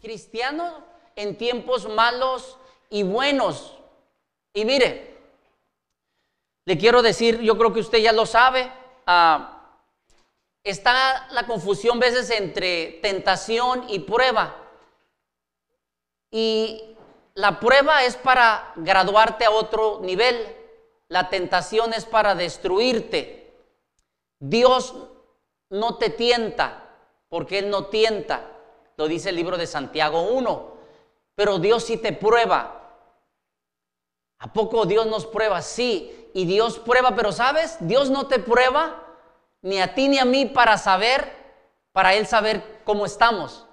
cristiano en tiempos malos y buenos. Y mire, le quiero decir, yo creo que usted ya lo sabe, ah, está la confusión a veces entre tentación y prueba. Y la prueba es para graduarte a otro nivel, la tentación es para destruirte. Dios no te tienta, porque Él no tienta, lo dice el libro de Santiago 1, pero Dios sí te prueba. ¿A poco Dios nos prueba? Sí, y Dios prueba, pero ¿sabes? Dios no te prueba ni a ti ni a mí para saber, para Él saber cómo estamos.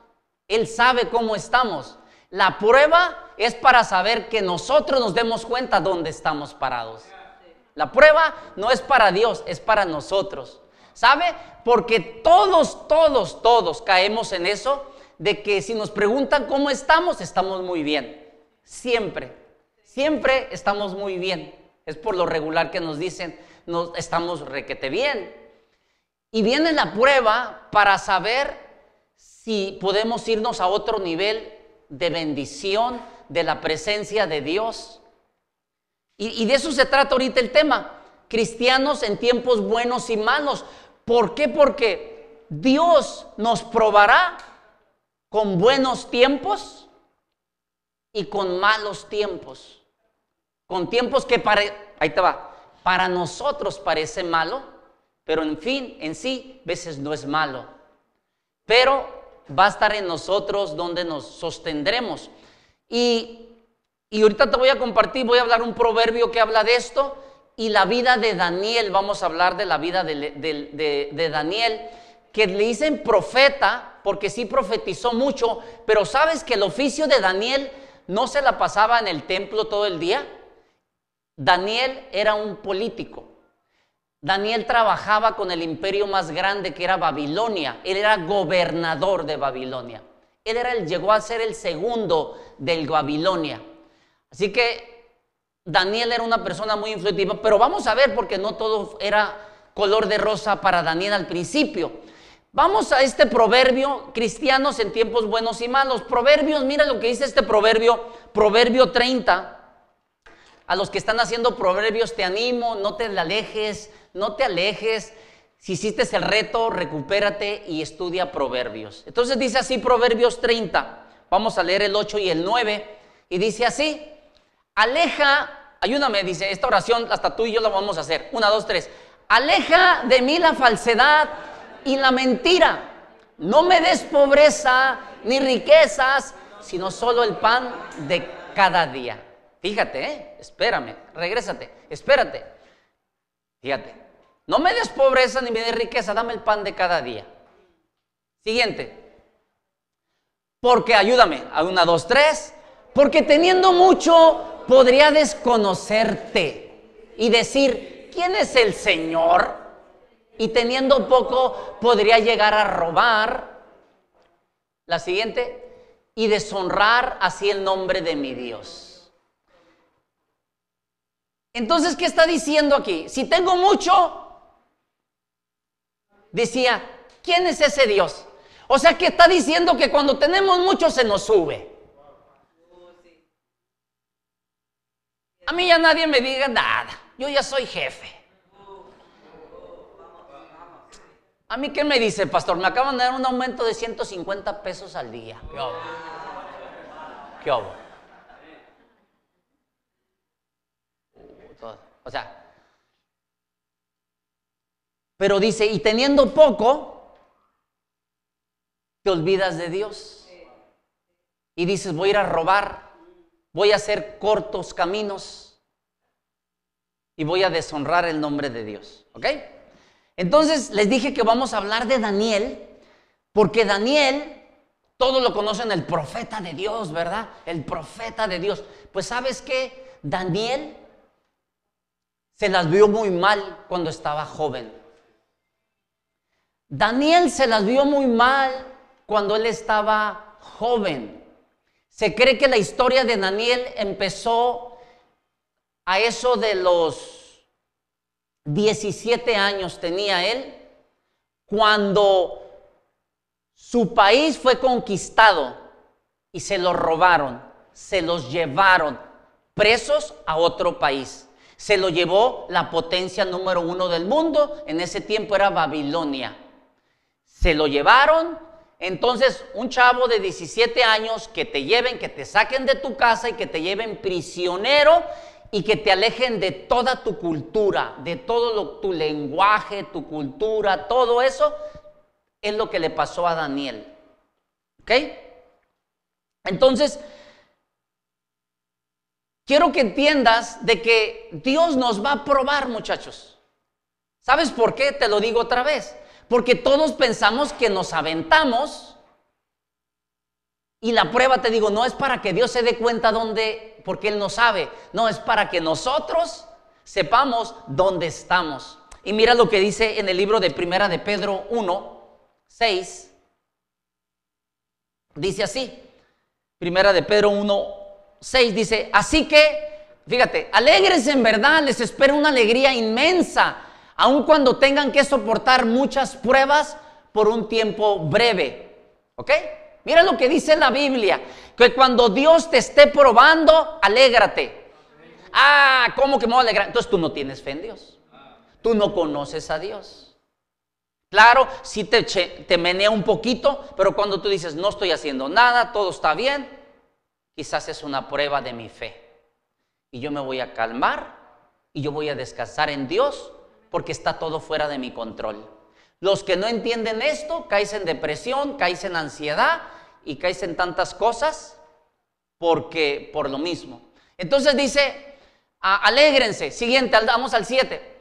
Él sabe cómo estamos. La prueba es para saber que nosotros nos demos cuenta dónde estamos parados. La prueba no es para Dios, es para nosotros. ¿Sabe? Porque todos, todos, todos caemos en eso de que si nos preguntan cómo estamos, estamos muy bien. Siempre, siempre estamos muy bien. Es por lo regular que nos dicen, no, estamos requete bien. Y viene la prueba para saber si podemos irnos a otro nivel de bendición, de la presencia de Dios. Y, de eso se trata ahorita el tema. Cristianos en tiempos buenos y malos. ¿Por qué? Porque Dios nos probará con buenos tiempos y con malos tiempos. Con tiempos que para, ahí te va, para nosotros parece malo, pero en fin, en sí, veces no es malo. Pero va a estar en nosotros donde nos sostendremos. Y, ahorita te voy a compartir, voy a hablar un proverbio que habla de esto y la vida de Daniel, vamos a hablar de la vida de, Daniel, que le dicen profeta porque sí profetizó mucho, pero sabes que el oficio de Daniel no se la pasaba en el templo todo el día. Daniel era un político. Daniel trabajaba con el imperio más grande que era Babilonia. Él era gobernador de Babilonia. Él era el, llegó a ser el segundo del Babilonia. Así que Daniel era una persona muy influencia, pero vamos a ver porque no todo era color de rosa para Daniel al principio. Vamos a este proverbio, cristianos en tiempos buenos y malos. Proverbios, mira lo que dice este proverbio, proverbio 30. A los que están haciendo proverbios te animo, no te alejes, no te alejes. Si hiciste el reto, recupérate y estudia proverbios. Entonces dice así Proverbios 30. Vamos a leer el 8 y el 9. Y dice así, aleja, ayúdame, dice esta oración, hasta tú y yo la vamos a hacer. Una, dos, tres. Aleja de mí la falsedad y la mentira. No me des pobreza ni riquezas, sino solo el pan de cada día. Fíjate, ¿eh? espérame, regrésate, espérate. Fíjate, no me des pobreza ni me des riqueza, dame el pan de cada día. Siguiente. Porque ayúdame, a una, dos, tres. Porque teniendo mucho podría desconocerte y decir, ¿quién es el Señor? Y teniendo poco podría llegar a robar. La siguiente. Y deshonrar así el nombre de mi Dios. Entonces, ¿qué está diciendo aquí? Si tengo mucho, decía, ¿quién es ese Dios? O sea que está diciendo que cuando tenemos mucho se nos sube. A mí ya nadie me diga nada, yo ya soy jefe. A mí qué me dice, pastor, me acaban de dar un aumento de 150 pesos al día. ¿Qué hago? ¿Qué hago? O sea, pero dice, y teniendo poco, te olvidas de Dios. Y dices, voy a ir a robar, voy a hacer cortos caminos y voy a deshonrar el nombre de Dios. ¿Ok? Entonces les dije que vamos a hablar de Daniel, porque Daniel, todos lo conocen, el profeta de Dios, ¿verdad? El profeta de Dios. Pues sabes que Daniel se las vio muy mal cuando estaba joven. Daniel se las vio muy mal cuando él estaba joven. Se cree que la historia de Daniel empezó a eso de los 17 años tenía él, cuando su país fue conquistado y se los robaron, se los llevaron presos a otro país. Se lo llevó la potencia número uno del mundo, en ese tiempo era Babilonia. Se lo llevaron, entonces un chavo de 17 años que te lleven, que te saquen de tu casa y que te lleven prisionero y que te alejen de toda tu cultura, de todo tu lenguaje, tu cultura, todo eso, es lo que le pasó a Daniel. ¿Ok? Entonces, quiero que entiendas de que Dios nos va a probar, muchachos. ¿Sabes por qué? Te lo digo otra vez. Porque todos pensamos que nos aventamos y la prueba, te digo, no es para que Dios se dé cuenta dónde, porque Él no sabe. No, es para que nosotros sepamos dónde estamos. Y mira lo que dice en el libro de Primera de Pedro 1, 6. Dice así. Primera de Pedro 1, 6 dice, así que, fíjate, alegres en verdad, les espera una alegría inmensa, aun cuando tengan que soportar muchas pruebas por un tiempo breve. ¿Ok? Mira lo que dice la Biblia, que cuando Dios te esté probando, alégrate. Ah, ¿cómo que me voy a alegrar? Entonces tú no tienes fe en Dios. Tú no conoces a Dios. Claro, sí te, te menea un poquito, pero cuando tú dices, no estoy haciendo nada, todo está bien, quizás es una prueba de mi fe. Y yo me voy a calmar y yo voy a descansar en Dios porque está todo fuera de mi control. Los que no entienden esto, caes en depresión, caes en ansiedad y caes en tantas cosas porque por lo mismo. Entonces dice, alégrense. Siguiente, vamos al 7.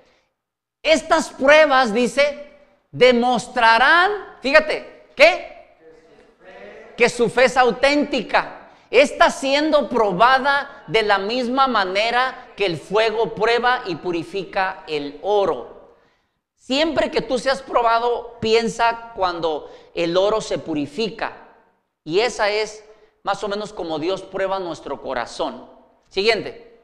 Estas pruebas, dice, demostrarán, fíjate, ¿qué? Que su fe es auténtica. Está siendo probada de la misma manera que el fuego prueba y purifica el oro. Siempre que tú seas probado, piensa cuando el oro se purifica. Y esa es más o menos como Dios prueba nuestro corazón. Siguiente.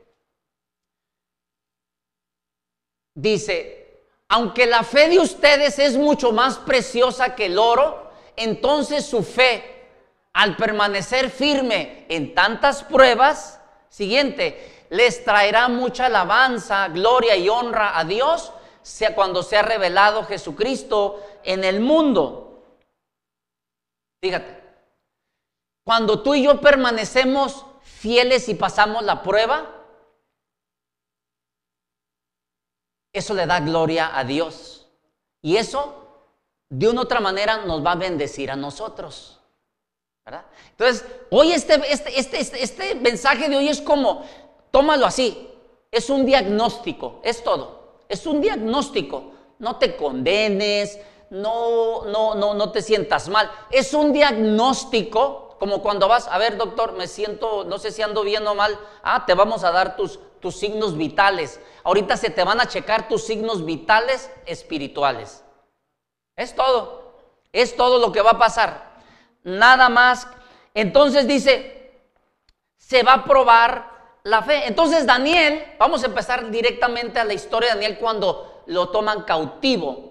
Dice, aunque la fe de ustedes es mucho más preciosa que el oro, entonces su fe, al permanecer firme en tantas pruebas, siguiente, les traerá mucha alabanza, gloria y honra a Dios sea cuando se ha revelado Jesucristo en el mundo. Fíjate, cuando tú y yo permanecemos fieles y pasamos la prueba, eso le da gloria a Dios. Y eso, de una otra manera, nos va a bendecir a nosotros. ¿verdad? Entonces, hoy este, este, este, este, este mensaje de hoy es como, tómalo así, es un diagnóstico, es todo, es un diagnóstico. No te condenes, no, no, no, no te sientas mal, es un diagnóstico, como cuando vas, a ver doctor, me siento, no sé si ando bien o mal, ah, te vamos a dar tus, tus signos vitales. Ahorita se te van a checar tus signos vitales espirituales. Es todo. Es todo lo que va a pasar. Nada más. Entonces dice, se va a probar la fe. Entonces Daniel, vamos a empezar directamente a la historia de Daniel cuando lo toman cautivo.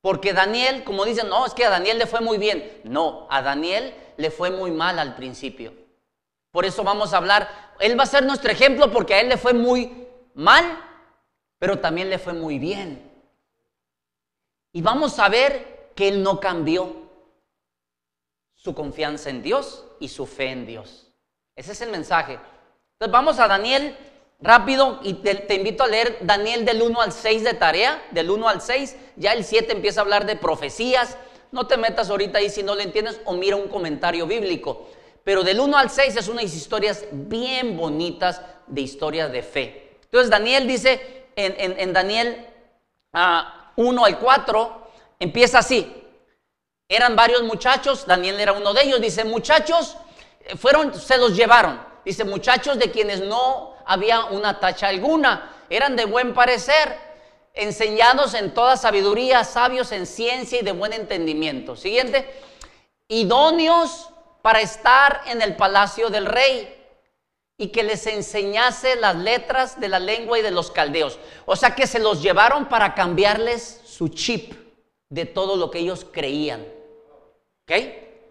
Porque Daniel, como dicen, no, es que a Daniel le fue muy bien. No, a Daniel le fue muy mal al principio. Por eso vamos a hablar, él va a ser nuestro ejemplo porque a él le fue muy mal, pero también le fue muy bien. Y vamos a ver que él no cambió su confianza en Dios y su fe en Dios. Ese es el mensaje. Entonces vamos a Daniel rápido y te, invito a leer Daniel del 1 al 6 de tarea, del 1 al 6, ya el 7 empieza a hablar de profecías. No te metas ahorita ahí si no le entiendes o mira un comentario bíblico. Pero del 1 al 6 es unas historias bien bonitas de historia de fe. Entonces Daniel dice en, Daniel 1 ah, al 4, empieza así. Eran varios muchachos, Daniel era uno de ellos, dice, muchachos, eh, fueron, se los llevaron. Dice, muchachos de quienes no había una tacha alguna, eran de buen parecer, enseñados en toda sabiduría, sabios en ciencia y de buen entendimiento. Siguiente, idóneos para estar en el palacio del rey y que les enseñase las letras de la lengua y de los caldeos. O sea que se los llevaron para cambiarles su chip de todo lo que ellos creían. ¿Ok?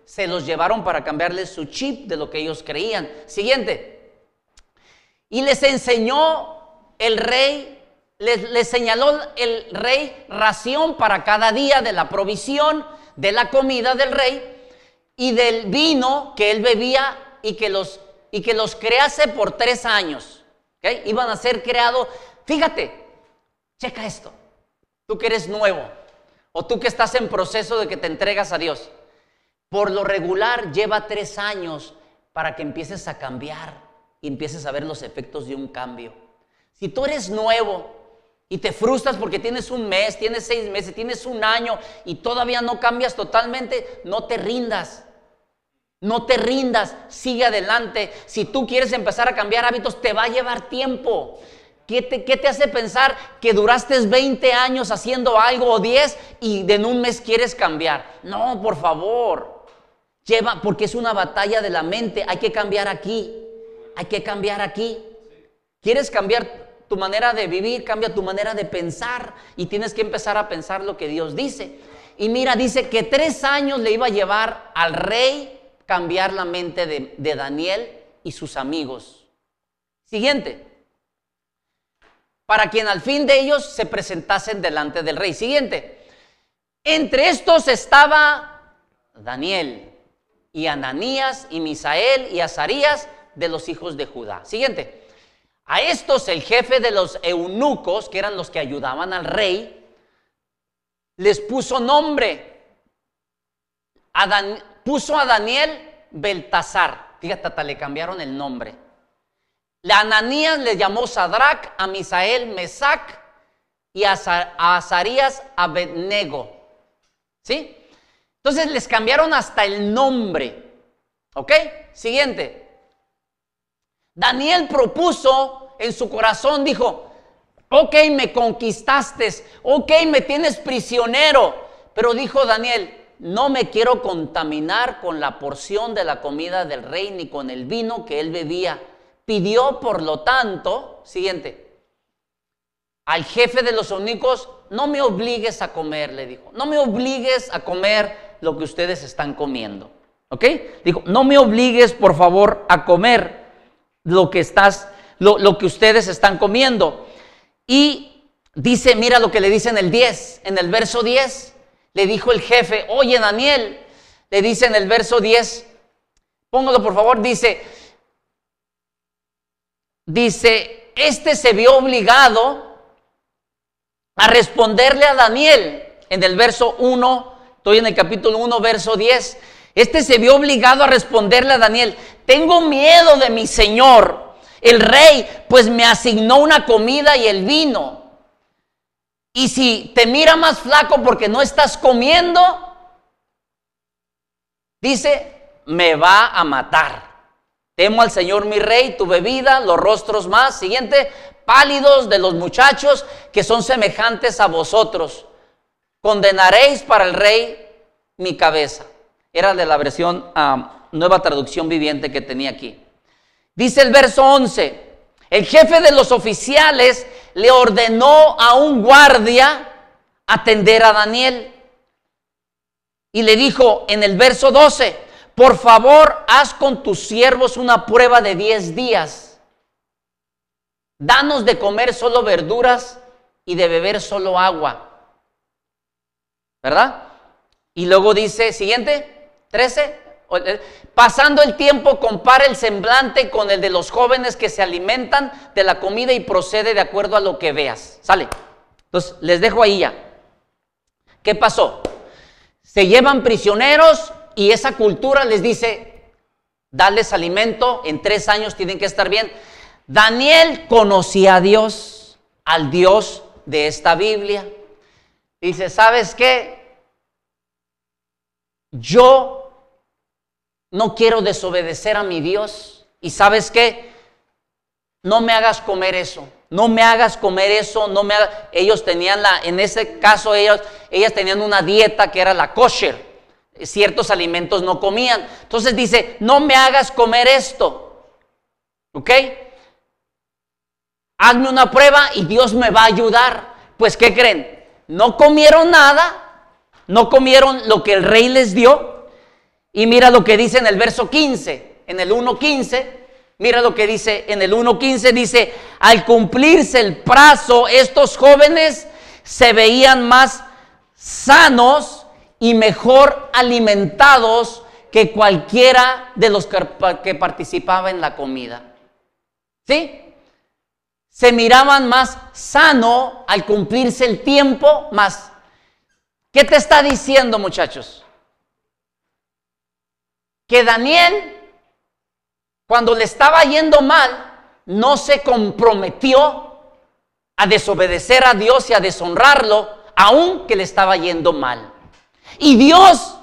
se los llevaron para cambiarles su chip de lo que ellos creían. Siguiente. Y les enseñó el rey, les, señaló el rey ración para cada día de la provisión de la comida del rey y del vino que él bebía y que los, y que los crease por tres años. Iban a ser creados. Fíjate, checa esto. Tú que eres nuevo o tú que estás en proceso de que te entregas a Dios. Por lo regular lleva tres años para que empieces a cambiar y empieces a ver los efectos de un cambio. Si tú eres nuevo y te frustras porque tienes un mes, tienes seis meses, tienes un año y todavía no cambias totalmente, no te rindas. No te rindas, sigue adelante. Si tú quieres empezar a cambiar hábitos, te va a llevar tiempo. ¿Qué te, hace pensar que duraste 20 años haciendo algo o 10 y en un mes quieres cambiar? No, por favor. Lleva, porque es una batalla de la mente. Hay que cambiar aquí. Hay que cambiar aquí. ¿Quieres cambiar tu manera de vivir? Cambia tu manera de pensar. Y tienes que empezar a pensar lo que Dios dice. Y mira, dice que tres años le iba a llevar al rey cambiar la mente de, Daniel y sus amigos. Siguiente. Para quien al fin de ellos se presentasen delante del rey. Siguiente. Entre estos estaba Daniel y Ananías y Misael y Azarías de los hijos de Judá. Siguiente. A estos el jefe de los eunucos, que eran los que ayudaban al rey, les puso nombre. A puso a Daniel Beltasar. Fíjate, hasta le cambiaron el nombre. La Ananías le llamó Sadrach, a Misael Mesac y a, Azarías Abednego. ¿Sí? Entonces les cambiaron hasta el nombre. ¿Ok? Siguiente. Daniel propuso en su corazón, dijo, ok, me conquistaste, ok, me tienes prisionero. Pero dijo Daniel, no me quiero contaminar con la porción de la comida del rey ni con el vino que él bebía. Pidió, por lo tanto, siguiente, al jefe de los únicos, no me obligues a comer, le dijo, no me obligues a comer lo que ustedes están comiendo. ¿Ok? Dijo, no me obligues, por favor, a comer lo que estás, lo, lo que ustedes están comiendo. Y dice, mira lo que le dice en el 10, en el verso 10 le dijo el jefe, oye Daniel, le dice en el verso 10, póngalo por favor, dice, dice, este se vio obligado a responderle a Daniel. En el verso 1, estoy en el capítulo 1, verso 10, este se vio obligado a responderle a Daniel, tengo miedo de mi señor, el rey, pues me asignó una comida y el vino. Y si te mira más flaco porque no estás comiendo, dice, me va a matar. Temo al Señor mi rey, tu bebida, los rostros más, siguiente, pálidos de los muchachos que son semejantes a vosotros. Condenaréis para el rey mi cabeza. Era de la versión nueva traducción viviente que tenía aquí. Dice el verso 11, el jefe de los oficiales le ordenó a un guardia atender a Daniel. Y le dijo en el verso 12, por favor, haz con tus siervos una prueba de 10 días. Danos de comer solo verduras y de beber solo agua. ¿Verdad? Y luego dice, siguiente, 13, eh, pasando el tiempo, compara el semblante con el de los jóvenes que se alimentan de la comida y procede de acuerdo a lo que veas. Sale. Entonces, les dejo ahí ya. ¿Qué pasó? Se llevan prisioneros y esa cultura les dice, dales alimento, en tres años tienen que estar bien. Daniel conocía a Dios, al Dios de esta Biblia. Dice, ¿sabes qué? Yo no quiero desobedecer a mi Dios. ¿Y sabes qué? No me hagas comer eso. No me hagas comer eso, no me ellos tenían la en ese caso ellos ellas tenían una dieta que era la kosher. Ciertos alimentos no comían. Entonces dice, "No me hagas comer esto." ¿Ok? Hazme una prueba y Dios me va a ayudar. Pues ¿qué creen? No comieron nada, no comieron lo que el rey les dio Y mira lo que dice en el verso 15, en el 1.15, mira lo que dice en el 1.15, dice, al cumplirse el plazo, estos jóvenes se veían más sanos y mejor alimentados que cualquiera de los que participaba en la comida. ¿Sí? Se miraban más sano al cumplirse el tiempo más. ¿Qué te está diciendo, muchachos? Que Daniel, cuando le estaba yendo mal, no se comprometió a desobedecer a Dios y a deshonrarlo, aunque le estaba yendo mal. Y Dios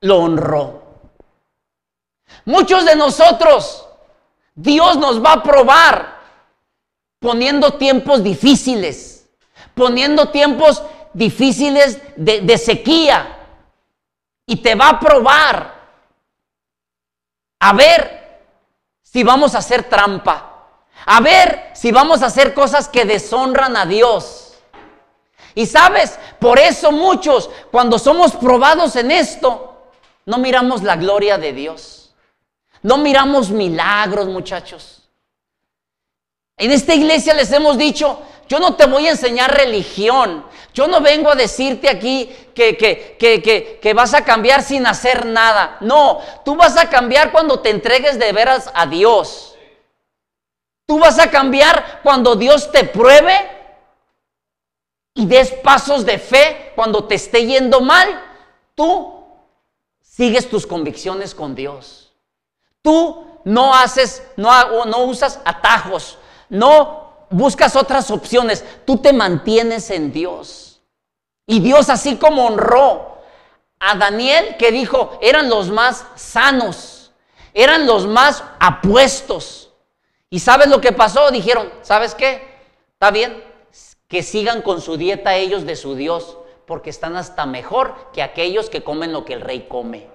lo honró. Muchos de nosotros, Dios nos va a probar poniendo tiempos difíciles, poniendo tiempos difíciles de, sequía. Y te va a probar a ver si vamos a hacer trampa. A ver si vamos a hacer cosas que deshonran a Dios. Y sabes, por eso muchos, cuando somos probados en esto, no miramos la gloria de Dios. No miramos milagros, muchachos. En esta iglesia les hemos dicho, yo no te voy a enseñar religión. Yo no vengo a decirte aquí que, que, que, que, vas a cambiar sin hacer nada. No, tú vas a cambiar cuando te entregues de veras a Dios. Tú vas a cambiar cuando Dios te pruebe y des pasos de fe cuando te esté yendo mal. Tú sigues tus convicciones con Dios. Tú no haces, no, no usas atajos, no buscas otras opciones, tú te mantienes en Dios. Y Dios así como honró a Daniel que dijo, eran los más sanos, eran los más apuestos. ¿Y sabes lo que pasó? Dijeron, ¿sabes qué? Está bien, que sigan con su dieta ellos de su Dios, porque están hasta mejor que aquellos que comen lo que el rey come.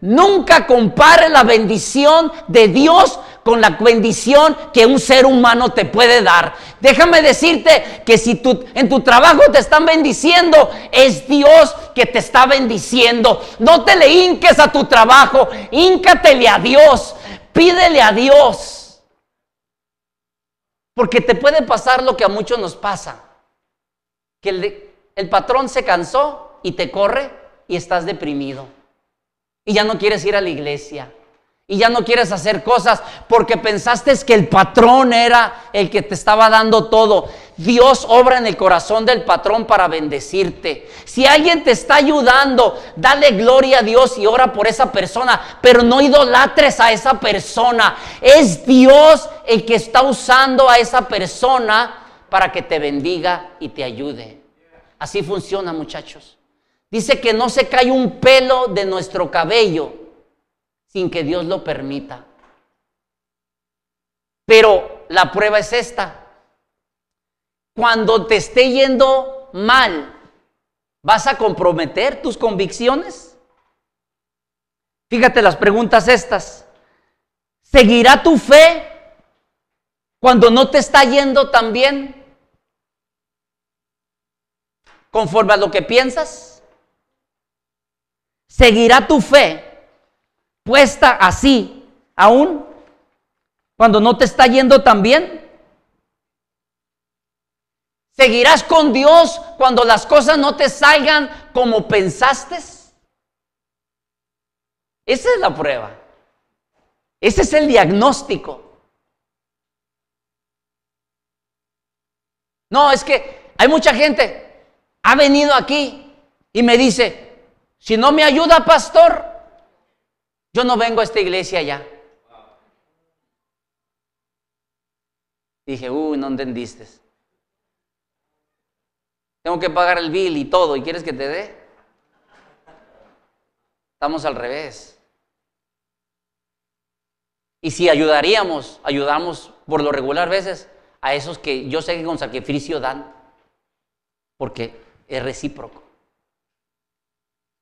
Nunca compare la bendición de Dios con la bendición que un ser humano te puede dar. Déjame decirte que si en tu trabajo te están bendiciendo, es Dios que te está bendiciendo. No te le hinques a tu trabajo, híncatele a Dios, pídele a Dios. Porque te puede pasar lo que a muchos nos pasa, que el patrón se cansó y te corre y estás deprimido. Y ya no quieres ir a la iglesia. Y ya no quieres hacer cosas porque pensaste que el patrón era el que te estaba dando todo. Dios obra en el corazón del patrón para bendecirte. Si alguien te está ayudando, dale gloria a Dios y ora por esa persona, pero no idolatres a esa persona. Es Dios el que está usando a esa persona para que te bendiga y te ayude. Así funciona, muchachos. Dice que no se cae un pelo de nuestro cabello sin que Dios lo permita. Pero la prueba es esta. Cuando te esté yendo mal, ¿vas a comprometer tus convicciones? Fíjate las preguntas estas. ¿Seguirá tu fe cuando no te está yendo tan bien? ¿Conforme a lo que piensas? ¿Seguirá tu fe puesta así aún cuando no te está yendo tan bien? ¿Seguirás con Dios cuando las cosas no te salgan como pensaste? Esa es la prueba. Ese es el diagnóstico. No, es que hay mucha gente, ha venido aquí y me dice, si no me ayuda, pastor, yo no vengo a esta iglesia ya. Dije, uy, no entendiste. Tengo que pagar el bill y todo, ¿y quieres que te dé? Estamos al revés. Y si ayudaríamos, ayudamos por lo regular veces a esos que yo sé que con sacrificio dan, porque es recíproco.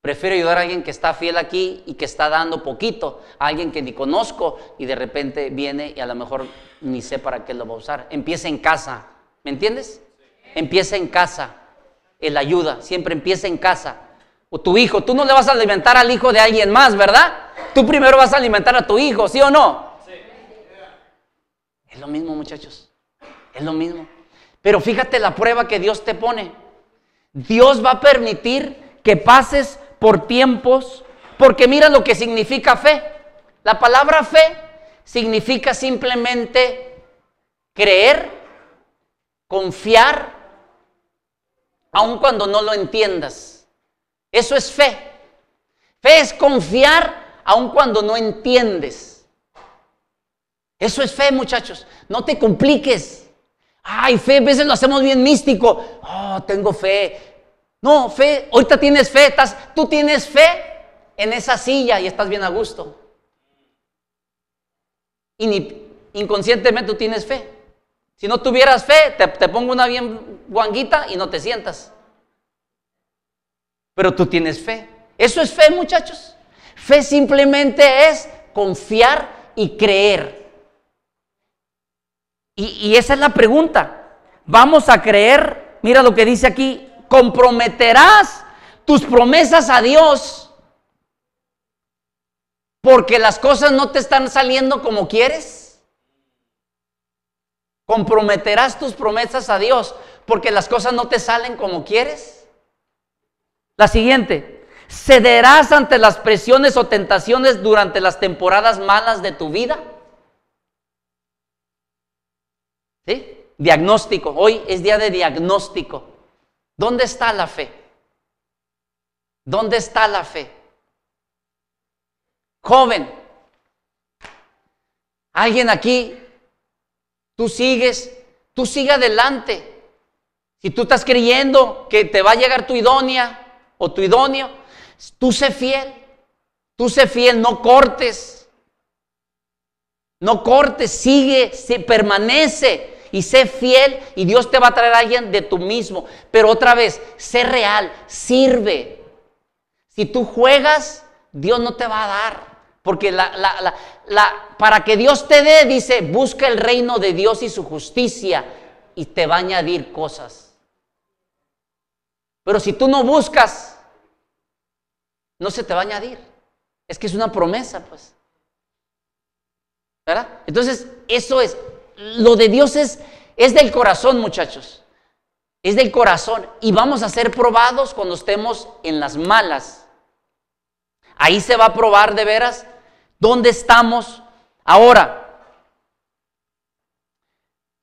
Prefiero ayudar a alguien que está fiel aquí y que está dando poquito, a alguien que ni conozco y de repente viene y a lo mejor ni sé para qué lo va a usar. Empieza en casa, ¿me entiendes? Empieza en casa, el ayuda, siempre empieza en casa. o tu hijo. Tú no le vas a alimentar al hijo de alguien más, ¿verdad? Tú primero vas a alimentar a tu hijo, ¿sí o no? Sí. Es lo mismo, muchachos. Es lo mismo. Pero fíjate la prueba que Dios te pone. Dios va a permitir que pases por tiempos, porque mira lo que significa fe. La palabra fe significa simplemente creer, confiar, aun cuando no lo entiendas. Eso es fe. Fe es confiar aun cuando no entiendes. Eso es fe, muchachos. No te compliques. Ay, fe, a veces lo hacemos bien místico. Oh, tengo fe. No, fe, ahorita tienes fe, tú tienes fe en esa silla y estás bien a gusto. Y ni, inconscientemente tú tienes fe. Si no tuvieras fe, te, te pongo una bien guanguita y no te sientas. Pero tú tienes fe. Eso es fe, muchachos. Fe simplemente es confiar y creer. Y, esa es la pregunta. Vamos a creer, mira lo que dice aquí, comprometerás tus promesas a Dios porque las cosas no te están saliendo como quieres. Comprometerás tus promesas a Dios porque las cosas no te salen como quieres. La siguiente, cederás ante las presiones o tentaciones durante las temporadas malas de tu vida. Diagnóstico. Hoy es día de diagnóstico. ¿Dónde está la fe? ¿Dónde está la fe? Joven, alguien aquí, tú sigues, tú sigue adelante. Si tú estás creyendo que te va a llegar tu idónea o tu idóneo, tú sé fiel, tú sé fiel, no cortes, no cortes, sigue, se permanece y sé fiel y Dios te va a traer a alguien de tu mismo. Pero otra vez, sé real, sirve. Si tú juegas, Dios no te va a dar. Porque para que Dios te dé, dice, busca el reino de Dios y su justicia y te va a añadir cosas. Pero si tú no buscas, no se te va a añadir. Es que es una promesa, pues. ¿Verdad? Entonces, eso es, lo de Dios es, es del corazón, muchachos. Es del corazón. Y vamos a ser probados cuando estemos en las malas. Ahí se va a probar de veras dónde estamos ahora.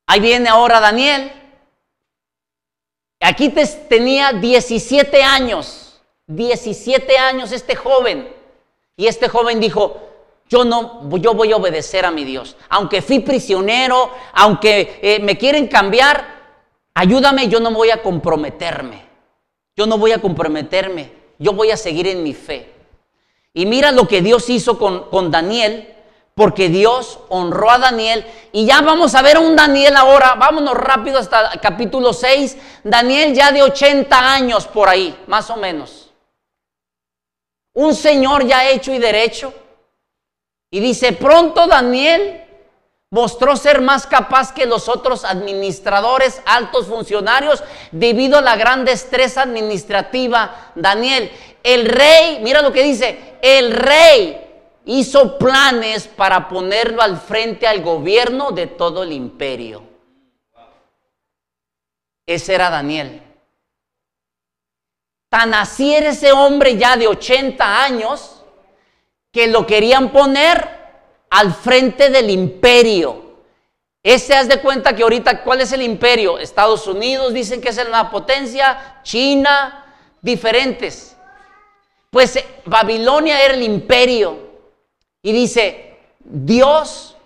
Ahí viene ahora Daniel. Aquí tenía 17 años. 17 años este joven. Y este joven dijo, yo no, yo voy a obedecer a mi Dios. Aunque fui prisionero, aunque eh, me quieren cambiar, ayúdame, yo no voy a comprometerme. Yo no voy a comprometerme. Yo voy a seguir en mi fe. Y mira lo que Dios hizo con, con Daniel, porque Dios honró a Daniel. Y ya vamos a ver a un Daniel ahora. Vámonos rápido hasta el capítulo 6. Daniel ya de 80 años por ahí, más o menos. Un señor ya hecho y derecho y dice, pronto Daniel mostró ser más capaz que los otros administradores, altos funcionarios, debido a la gran destreza administrativa. Daniel, el rey, mira lo que dice, el rey hizo planes para ponerlo al frente al gobierno de todo el imperio. Ese era Daniel. Tan así era ese hombre ya de 80 años que lo querían poner al frente del imperio. Ese haz de cuenta que ahorita, ¿cuál es el imperio? Estados Unidos dicen que es una potencia, China, diferentes. Pues eh, Babilonia era el imperio. Y dice, Dios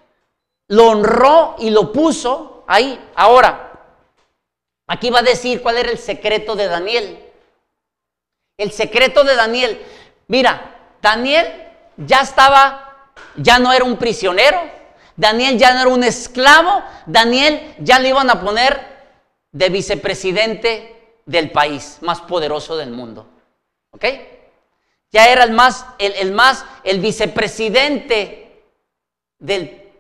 lo honró y lo puso ahí. Ahora, aquí va a decir cuál era el secreto de Daniel. El secreto de Daniel. Mira, Daniel ya estaba, ya no era un prisionero, Daniel ya no era un esclavo, Daniel ya le iban a poner de vicepresidente del país más poderoso del mundo. ¿Ok? Ya era el más, el, más, el vicepresidente del,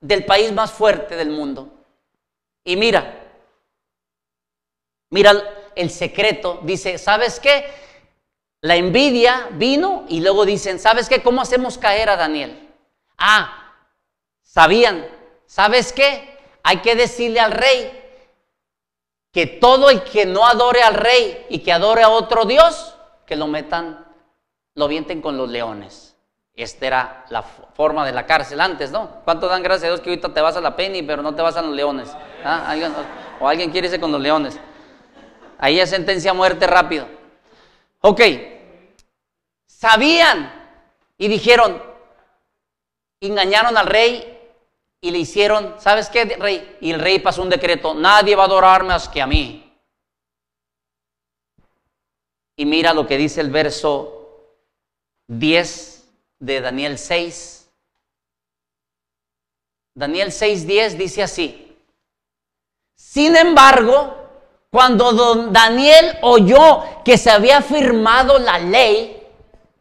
del país más fuerte del mundo. Y mira, mira el secreto, dice, ¿sabes qué? La envidia vino y luego dicen, ¿sabes qué? ¿Cómo hacemos caer a Daniel? Ah, sabían, ¿sabes qué? Hay que decirle al rey que todo el que no adore al rey y que adore a otro Dios, que lo metan, lo vienten con los leones. Esta era la forma de la cárcel antes, ¿no? ¿Cuánto dan gracias a Dios que ahorita te vas a la penny, pero no te vas a los leones? ¿Ah? o alguien quiere irse con los leones. Ahí es sentencia a muerte rápido. Ok, sabían y dijeron, engañaron al rey y le hicieron, ¿sabes qué, rey? Y el rey pasó un decreto, nadie va a adorarme más que a mí. Y mira lo que dice el verso 10 de Daniel 6. Daniel 6:10 dice así. Sin embargo, cuando don Daniel oyó que se había firmado la ley,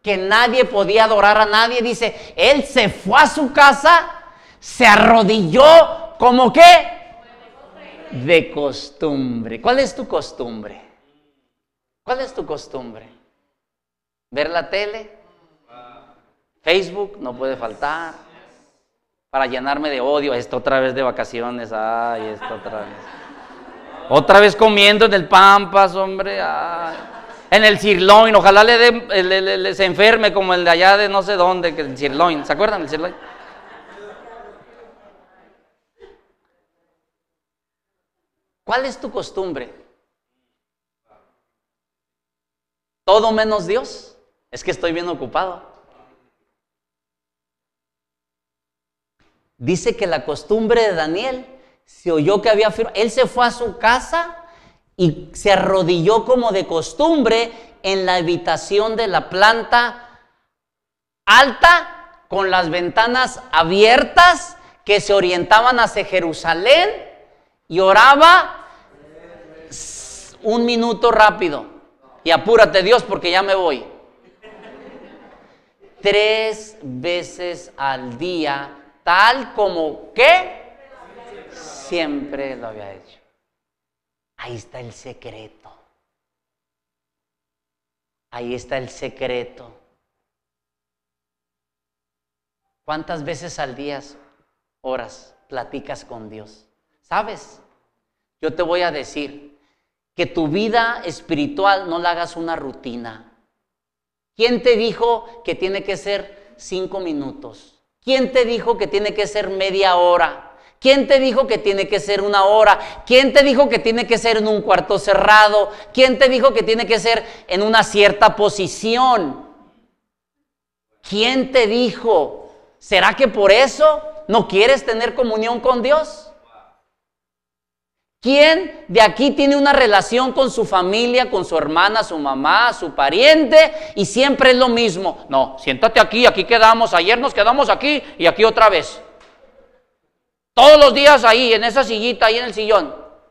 que nadie podía adorar a nadie, dice, él se fue a su casa se arrodilló como qué? De costumbre. ¿Cuál es tu costumbre? ¿Cuál es tu costumbre? ¿Ver la tele? Facebook no puede faltar. Para llenarme de odio, esto otra vez de vacaciones, ay, esto otra vez. Otra vez comiendo en el Pampas, hombre, En el sirloin, ojalá le, dé, se enferme como el de allá de no sé dónde, que el sirloin, ¿se acuerdan del sirloin? ¿Cuál es tu costumbre? ¿Todo menos Dios? Es que estoy bien ocupado. Dice que la costumbre de Daniel se oyó que había firmado. Él se fue a su casa y se arrodilló como de costumbre en la habitación de la planta alta con las ventanas abiertas que se orientaban hacia Jerusalén y oraba un minuto rápido. Y apúrate Dios porque ya me voy. Tres veces al día, tal como que siempre lo había hecho. Ahí está el secreto. Ahí está el secreto. ¿Cuántas veces al día, horas, platicas con Dios? ¿Sabes? Yo te voy a decir, que tu vida espiritual no la hagas una rutina. ¿Quién te dijo que tiene que ser cinco minutos? ¿Quién te dijo que tiene que ser media hora? ¿Quién te dijo que tiene que ser una hora? ¿Quién te dijo que tiene que ser en un cuarto cerrado? ¿Quién te dijo que tiene que ser en una cierta posición? ¿Quién te dijo? ¿Será que por eso no quieres tener comunión con Dios? ¿Quién de aquí tiene una relación con su familia, con su hermana, su mamá, su pariente y siempre es lo mismo? No, siéntate aquí, aquí quedamos, ayer nos quedamos aquí y aquí otra vez. Todos los días ahí, en esa sillita, ahí en el sillón.